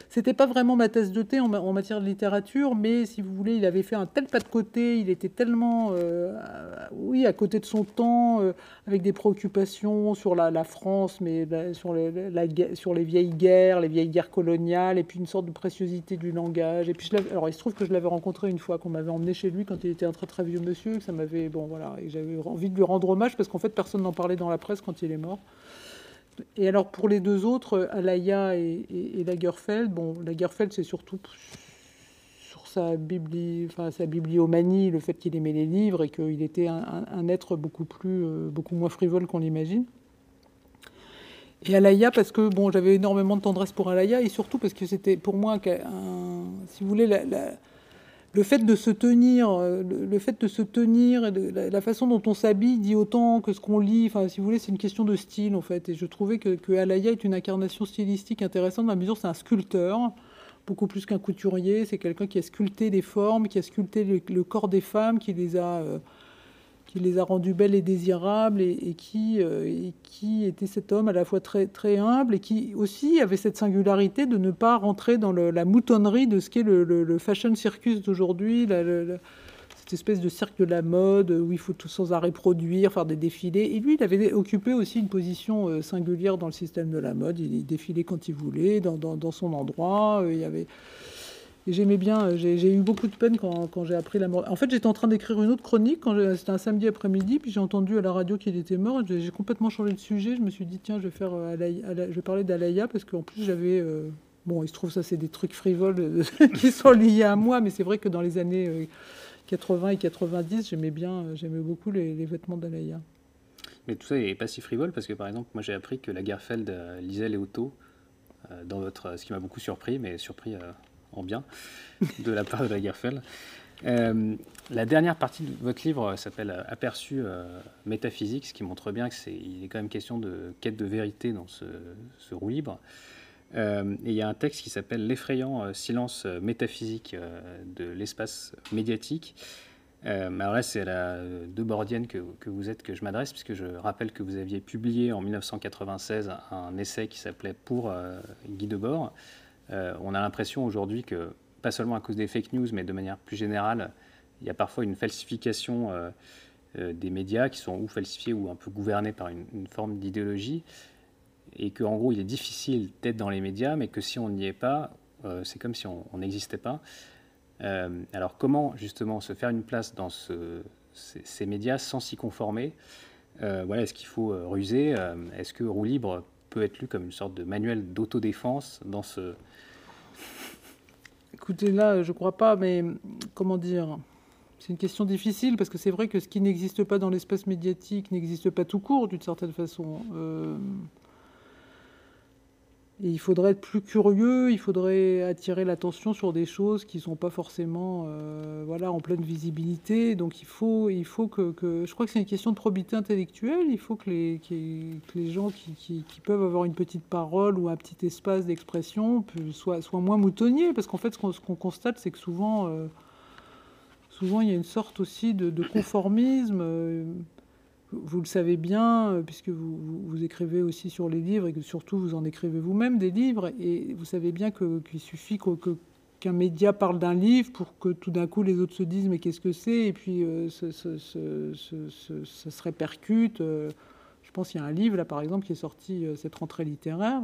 c'était pas vraiment ma tasse de thé en, matière de littérature, mais si vous voulez, il avait fait un tel pas de côté, il était tellement, euh, oui, à côté de son temps, euh, avec des préoccupations sur la, France, mais sur, les, vieilles guerres, les vieilles guerres coloniales, et puis une sorte de préciosité du langage. Et puis, je alors, il se trouve que je l'avais rencontré une fois, qu'on m'avait emmené chez lui quand il était un très très vieux monsieur, que ça m'avait, bon voilà, et j'avais envie de lui rendre hommage parce qu'en fait, personne n'en parlait dans la presse quand il est mort. Et alors pour les deux autres, Alaya et, Lagerfeld, bon, Lagerfeld c'est surtout sur sa, bibli, enfin, sa bibliomanie, le fait qu'il aimait les livres et qu'il était un, être beaucoup, plus, euh, beaucoup moins frivole qu'on l'imagine. Et Alaya parce que bon, j'avais énormément de tendresse pour Alaya et surtout parce que c'était pour moi, si vous voulez, la, le fait de se tenir, euh, le fait de se tenir, la, façon dont on s'habille dit autant que ce qu'on lit. Enfin, si vous voulez, c'est une question de style en fait. Et je trouvais que, que Alaya est une incarnation stylistique intéressante dans la mesure c'est un sculpteur. beaucoup plus qu'un couturier. C'est quelqu'un qui a sculpté des formes, qui a sculpté le, corps des femmes, qui les a, euh, qui les a rendues belles et désirables, et, qui, euh, était cet homme à la fois très, très humble et qui aussi avait cette singularité de ne pas rentrer dans la moutonnerie de ce qu'est le, fashion circus d'aujourd'hui espèce de cercle de la mode où il faut tout sans arrêt produire, faire des défilés. Et lui, il avait occupé aussi une position euh, singulière dans le système de la mode. Il défilait quand il voulait, dans, dans, son endroit. Euh, il y avait... J'aimais bien, euh, j'ai eu beaucoup de peine quand, j'ai appris la mort. En fait, j'étais en train d'écrire une autre chronique, c'était un samedi après-midi, puis j'ai entendu à la radio qu'il était mort. J'ai complètement changé de sujet. Je me suis dit, tiens, je vais, faire, je vais parler d'Alaya, parce qu'en plus, j'avais... Bon, il se trouve ça, c'est des trucs frivoles qui sont liés à moi, mais c'est vrai que dans les années 80 et 90, j'aimais bien, euh, j'aimais beaucoup les, vêtements d'Alaya. Mais tout ça n'est pas si frivole parce que par exemple, moi j'ai appris que la Garfeld euh, lisait les autos euh, dans votre, ce qui m'a beaucoup surpris, mais surpris en bien de la part de la Garfeld. la dernière partie de votre livre s'appelle Aperçu métaphysique, ce qui montre bien que c'est est quand même question de quête de vérité dans ce, ce roue libre. Euh, et il y a un texte qui s'appelle L'effrayant euh, silence euh, métaphysique de l'espace médiatique. alors là, c'est à la Debordienne que, que vous êtes que je m'adresse, puisque je rappelle que vous aviez publié en 1996 un essai qui s'appelait Pour Guy Debord. On a l'impression aujourd'hui que, pas seulement à cause des fake news, mais de manière plus générale, il y a parfois une falsification des médias qui sont ou falsifiés ou un peu gouvernés par une, forme d'idéologie. Et qu'en gros, il est difficile d'être dans les médias, mais que si on n'y est pas, euh, c'est comme si on n'existait pas. Euh, alors comment justement se faire une place dans ce, ces, médias sans s'y conformer? Euh, voilà, Est-ce qu'il faut ruser? Est-ce que Roue Libre peut être lu comme une sorte de manuel d'autodéfense dans ce... Écoutez, là, je crois pas, mais comment dire c'est une question difficile parce que c'est vrai que ce qui n'existe pas dans l'espace médiatique n'existe pas tout court d'une certaine façon il faudrait être plus curieux, il faudrait attirer l'attention sur des choses qui ne sont pas forcément euh, voilà, en pleine visibilité. Donc il faut, il faut que, Je crois que c'est une question de probité intellectuelle. Il faut que les, gens qui, peuvent avoir une petite parole ou un petit espace d'expression soient, soient, moins moutonniers. Parce qu'en fait, ce qu'on constate, c'est que souvent, euh, souvent, il y a une sorte aussi de, conformisme. Euh, vous le savez bien, euh, puisque vous, écrivez aussi sur les livres et que surtout vous en écrivez vous-même des livres, et vous savez bien qu'il suffit qu'un média parle d'un livre pour que tout d'un coup les autres se disent mais qu'est-ce que c'est, et puis euh, ça, se répercute. Euh, je pense qu'il y a un livre là par exemple qui est sorti cette rentrée littéraire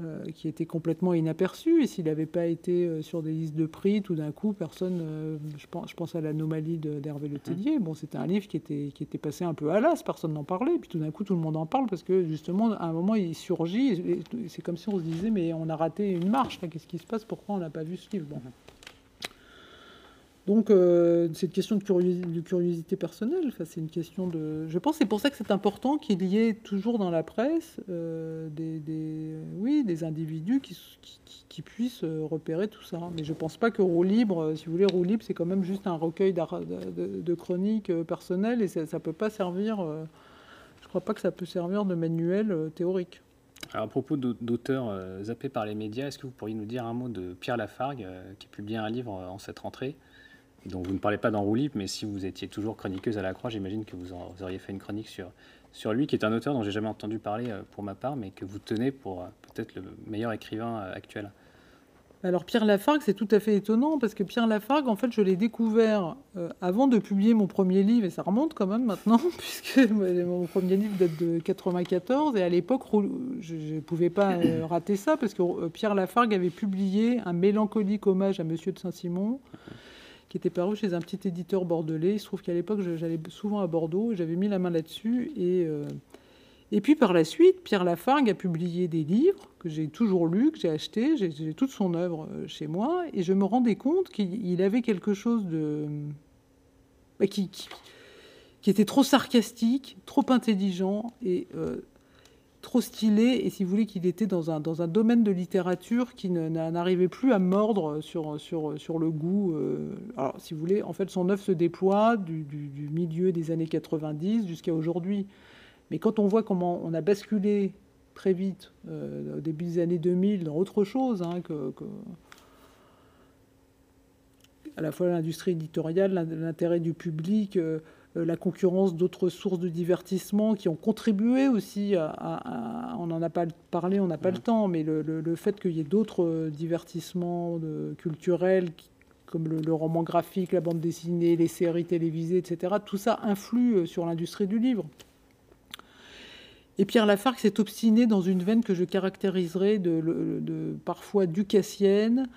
euh, qui était complètement inaperçu. Et s'il n'avait pas été euh, sur des listes de prix, tout d'un coup, personne. Euh, je, pense, je pense à l'anomalie d'Hervé Letellier. Bon, c'était un livre qui était, qui était passé un peu à l'as, personne n'en parlait. Puis tout d'un coup, tout le monde en parle parce que justement, à un moment, il surgit. C'est comme si on se disait, mais on a raté une marche. Qu'est-ce qui se passe? Pourquoi on n'a pas vu ce livre? Bon. Donc, euh, c'est une question de curiosité, personnelle. Enfin, c'est une question de. Je pense c'est pour ça que c'est important qu'il y ait toujours dans la presse euh, des, oui, des individus qui, qui, puissent euh, repérer tout ça. Mais je pense pas que Roue Libre, si vous voulez, Roue Libre, c'est quand même juste un recueil de, de, chroniques personnelles et ça ne peut pas servir. je crois pas que ça peut servir de manuel théorique. À propos d'auteurs zappés par les médias, est-ce que vous pourriez nous dire un mot de Pierre Lafargue, qui publie un livre en cette rentrée? Donc vous ne parlez pas dans mais si vous étiez toujours chroniqueuse à la Croix, j'imagine que vous, auriez fait une chronique sur, sur lui, qui est un auteur dont j'ai jamais entendu parler euh, pour ma part, mais que vous tenez pour euh, peut-être le meilleur écrivain euh, actuel. Alors Pierre Lafargue, c'est tout à fait étonnant parce que Pierre Lafargue, en fait, je l'ai découvert avant de publier mon premier livre, et ça remonte quand même maintenant, puisque mon premier livre date de 94, et à l'époque, je ne pouvais pas rater ça, parce que Pierre Lafargue avait publié un mélancolique hommage à Monsieur de Saint-Simon qui était paru chez un petit éditeur bordelais. Il se trouve qu'à l'époque, j'allais souvent à Bordeaux, j'avais mis la main là-dessus. Et, euh, et puis par la suite, Pierre Lafargue a publié des livres que j'ai toujours lus, que j'ai achetés, j'ai toute son œuvre euh, chez moi, et je me rendais compte qu'il avait quelque chose de... Bah, qui, qui, était trop sarcastique, trop intelligent, et euh, trop stylé et si vous voulez qu'il était dans un, dans un domaine de littérature qui n'arrivait plus à mordre sur, sur, sur le goût. Euh. alors si vous voulez, en fait son œuvre se déploie du, du, milieu des années 90 jusqu'à aujourd'hui. Mais quand on voit comment on a basculé très vite euh, au début des années 2000 dans autre chose hein, que, à la fois l'industrie éditoriale, l'intérêt du public, la concurrence d'autres sources de divertissement qui ont contribué aussi à, on n'en a pas parlé, on n'a pas le temps, mais le, fait qu'il y ait d'autres divertissements culturels comme le, roman graphique, la bande dessinée, les séries télévisées, etc., tout ça influe sur l'industrie du livre. Et Pierre Lafargue s'est obstiné dans une veine que je caractériserais de, parfois ducassienne,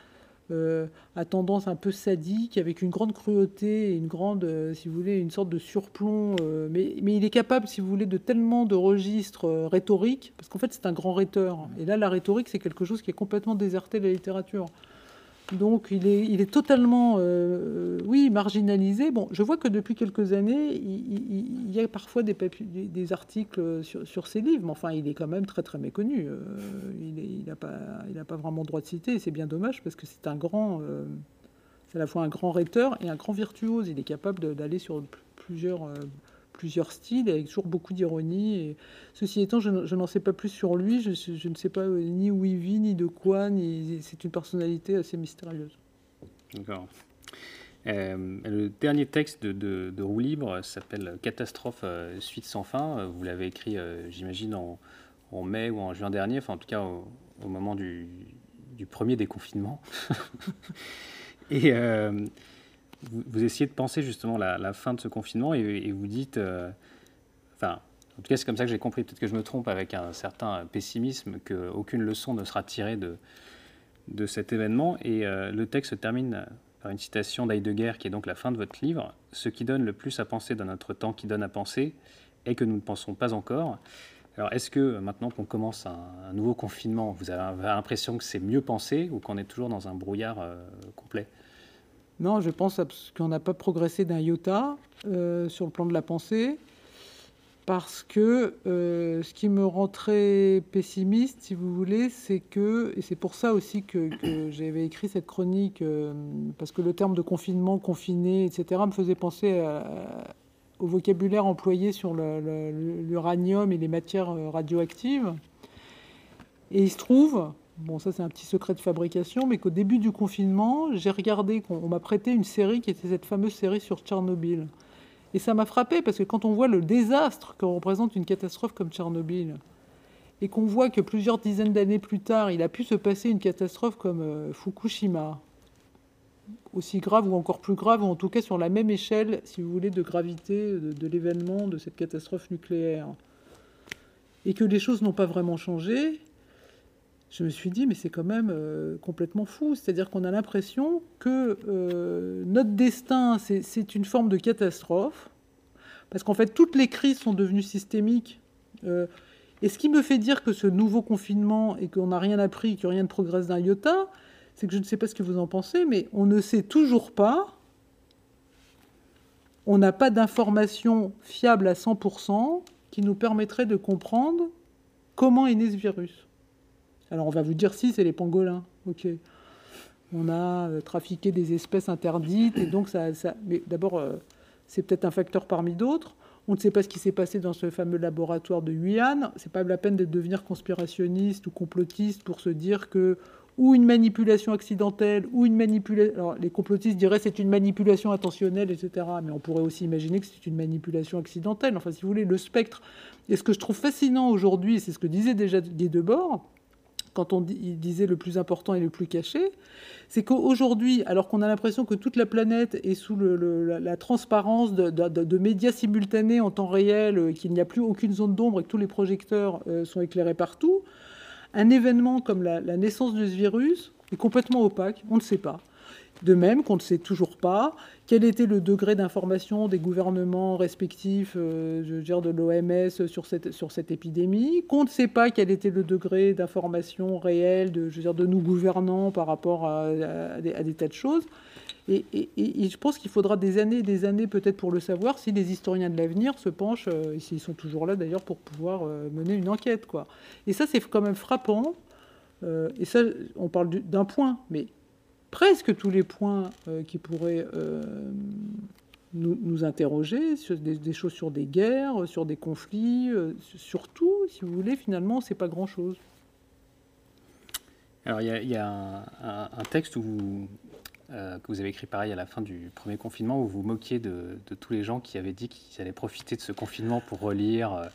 euh, à tendance un peu sadique, avec une grande cruauté une grande, euh, si vous voulez, une sorte de surplomb. Euh, mais, il est capable, si vous voulez, de tellement de registres rhétoriques, parce qu'en fait c'est un grand rhéteur. Et là, la rhétorique, c'est quelque chose qui est complètement déserté de la littérature. Donc il est, totalement, euh, oui, marginalisé. Bon, je vois que depuis quelques années, il, y a parfois des, articles sur, ses livres, mais enfin, il est quand même très très méconnu. Euh, il n'a pas, il pas vraiment droit de citer, et c'est bien dommage parce que c'est un grand, euh, c'est à la fois un grand rhéteur et un grand virtuose. Il est capable d'aller sur plusieurs plusieurs styles, avec toujours beaucoup d'ironie. Et ceci étant, je, n'en sais pas plus sur lui. Je, ne sais pas ni où il vit, ni de quoi. Ni, c'est une personnalité assez mystérieuse. D'accord. Euh, le dernier texte de, de, Roue Libre s'appelle Catastrophe euh, suite sans fin. Vous l'avez écrit, euh, j'imagine, en, en, mai ou en juin dernier, enfin en tout cas au, moment du, du, premier déconfinement. Et vous, essayez de penser justement la, fin de ce confinement et, vous dites, euh, enfin, en tout cas c'est comme ça que j'ai compris, peut-être que je me trompe avec un certain pessimisme, qu'aucune leçon ne sera tirée de, de cet événement. Et euh, le texte se termine par une citation d'Heidegger qui est donc la fin de votre livre. Ce qui donne le plus à penser dans notre temps qui donne à penser est que nous ne pensons pas encore. Alors, est-ce que maintenant qu'on commence un, nouveau confinement, vous avez l'impression que c'est mieux pensé ou qu'on est toujours dans un brouillard euh, complet? Non, je pense qu'on n'a pas progressé d'un iota euh, sur le plan de la pensée, parce que euh, ce qui me rend très pessimiste, si vous voulez, c'est que, et c'est pour ça aussi que, j'avais écrit cette chronique, euh, parce que le terme de confinement, confiné, etc., me faisait penser au vocabulaire employé sur l'uranium et les matières radioactives. Et il se trouve, bon ça c'est un petit secret de fabrication, mais qu'au début du confinement, j'ai regardé, qu'on m'a prêté une série qui était cette fameuse série sur Tchernobyl. Et ça m'a frappé parce que quand on voit le désastre que représente une catastrophe comme Tchernobyl, et qu'on voit que plusieurs dizaines d'années plus tard, il a pu se passer une catastrophe comme euh, Fukushima, aussi grave ou encore plus grave, ou en tout cas sur la même échelle, si vous voulez, de gravité de l'événement, de cette catastrophe nucléaire, et que les choses n'ont pas vraiment changé, je me suis dit, mais c'est quand même euh, complètement fou. C'est-à-dire qu'on a l'impression que euh, notre destin, c'est une forme de catastrophe, parce qu'en fait, toutes les crises sont devenues systémiques. Euh, et ce qui me fait dire que ce nouveau confinement et qu'on n'a rien appris, que rien ne progresse d'un iota, c'est que je ne sais pas ce que vous en pensez, mais on ne sait toujours pas, on n'a pas d'informations fiables à 100% qui nous permettraient de comprendre comment est né ce virus. Alors on va vous dire si c'est les pangolins. On a euh, trafiqué des espèces interdites et donc ça, mais d'abord euh, c'est peut-être un facteur parmi d'autres. On ne sait pas ce qui s'est passé dans ce fameux laboratoire de Wuhan. C'est pas la peine de devenir conspirationniste ou complotiste pour se dire que ou une manipulation accidentelle ou une manipulation. Alors les complotistes diraient c'est une manipulation intentionnelle, etc. Mais on pourrait aussi imaginer que c'est une manipulation accidentelle. Enfin, si vous voulez, le spectre. Et ce que je trouve fascinant aujourd'hui, c'est ce que disait déjà Guy Debord, quand on disait le plus important et le plus caché, c'est qu'aujourd'hui, alors qu'on a l'impression que toute la planète est sous la, transparence de, médias simultanés en temps réel, euh, qu'il n'y a plus aucune zone d'ombre et que tous les projecteurs euh, sont éclairés partout, un événement comme la, la naissance de ce virus est complètement opaque, on ne sait pas. De même qu'on ne sait toujours pas quel était le degré d'information des gouvernements respectifs, euh, je veux dire de l'OMS sur cette, sur épidémie, qu'on ne sait pas quel était le degré d'information réelle de, je veux dire, de nous gouvernants par rapport à, des, tas de choses. Et, je pense qu'il faudra des années et des années peut-être pour le savoir si les historiens de l'avenir se penchent, euh, s'ils sont toujours là d'ailleurs, pour pouvoir euh, mener une enquête. Quoi. Et ça, c'est quand même frappant. et ça, on parle d'un point, mais presque tous les points euh, qui pourraient euh, nous, interroger, sur des, choses sur des guerres, sur des conflits, euh, surtout, si vous voulez, finalement, c'est pas grand-chose. Alors, il y a, un, texte où vous, que vous avez écrit pareil à la fin du premier confinement, où vous moquiez de, tous les gens qui avaient dit qu'ils allaient profiter de ce confinement pour relire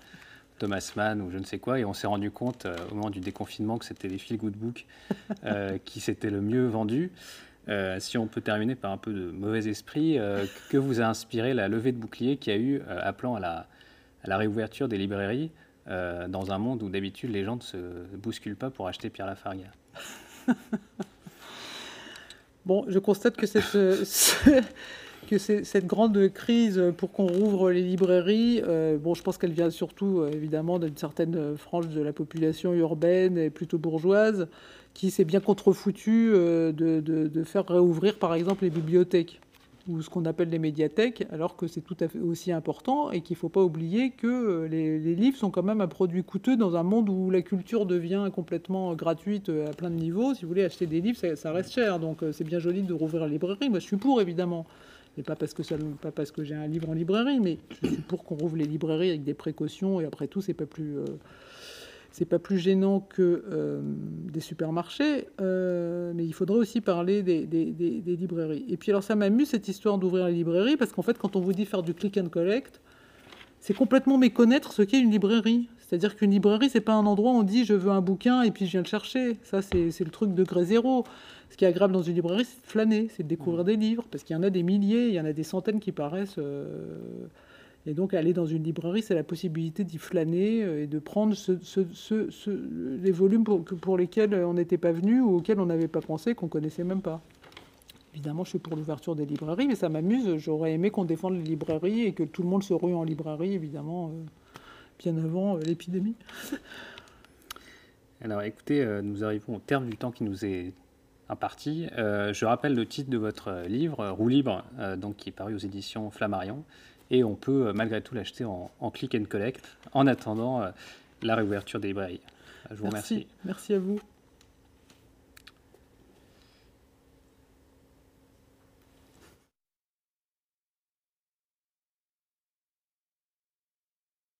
Thomas Mann ou je ne sais quoi, et on s'est rendu compte au moment du déconfinement que c'était les Feel Good Book qui s'étaient le mieux vendus. si on peut terminer par un peu de mauvais esprit, que vous a inspiré la levée de bouclier qui a eu appelant à la, à la réouverture des librairies euh, dans un monde où d'habitude les gens ne se bousculent pas pour acheter Pierre Lafarga Bon, je constate que cette, que cette grande crise pour qu'on rouvre les librairies, euh, bon, je pense qu'elle vient surtout euh, évidemment d'une certaine frange de la population urbaine et plutôt bourgeoise qui s'est bien contrefoutu de, de, faire réouvrir par exemple les bibliothèques ou ce qu'on appelle les médiathèques, alors que c'est tout à fait aussi important et qu'il ne faut pas oublier que euh, les, livres sont quand même un produit coûteux dans un monde où la culture devient complètement gratuite euh, à plein de niveaux. Si vous voulez acheter des livres, ça, reste cher, donc euh, c'est bien joli de rouvrir la librairie. Moi, je suis pour, évidemment. Et pas parce que, ça, pas parce que j'ai un livre en librairie, mais je suis pour qu'on rouvre les librairies avec des précautions, et après tout, c'est pas plus c'est pas plus gênant que euh, des supermarchés, euh, mais il faudrait aussi parler des, librairies. Et puis alors ça m'amuse cette histoire d'ouvrir les librairies, parce qu'en fait quand on vous dit faire du click and collect, c'est complètement méconnaître ce qu'est une librairie. C'est-à-dire qu'une librairie, c'est pas un endroit où on dit je veux un bouquin et puis je viens le chercher. Ça, c'est le truc degré zéro. Ce qui est agréable dans une librairie, c'est de flâner, c'est de découvrir mmh. des livres, parce qu'il y en a des milliers, il y en a des centaines qui paraissent... Euh, et donc aller dans une librairie, c'est la possibilité d'y flâner euh, et de prendre les volumes pour, lesquels on n'était pas venu ou auxquels on n'avait pas pensé, qu'on connaissait même pas. Évidemment, je suis pour l'ouverture des librairies, mais ça m'amuse. J'aurais aimé qu'on défende les librairies et que tout le monde se rue en librairie, évidemment, euh, bien avant euh, l'épidémie. Alors écoutez, nous arrivons au terme du temps qui nous est imparti. je rappelle le titre de votre livre, Roue libre, donc, qui est paru aux éditions Flammarion et on peut euh, malgré tout l'acheter en, click and collect en attendant euh, la réouverture des librairies. Je vous remercie. Merci à vous.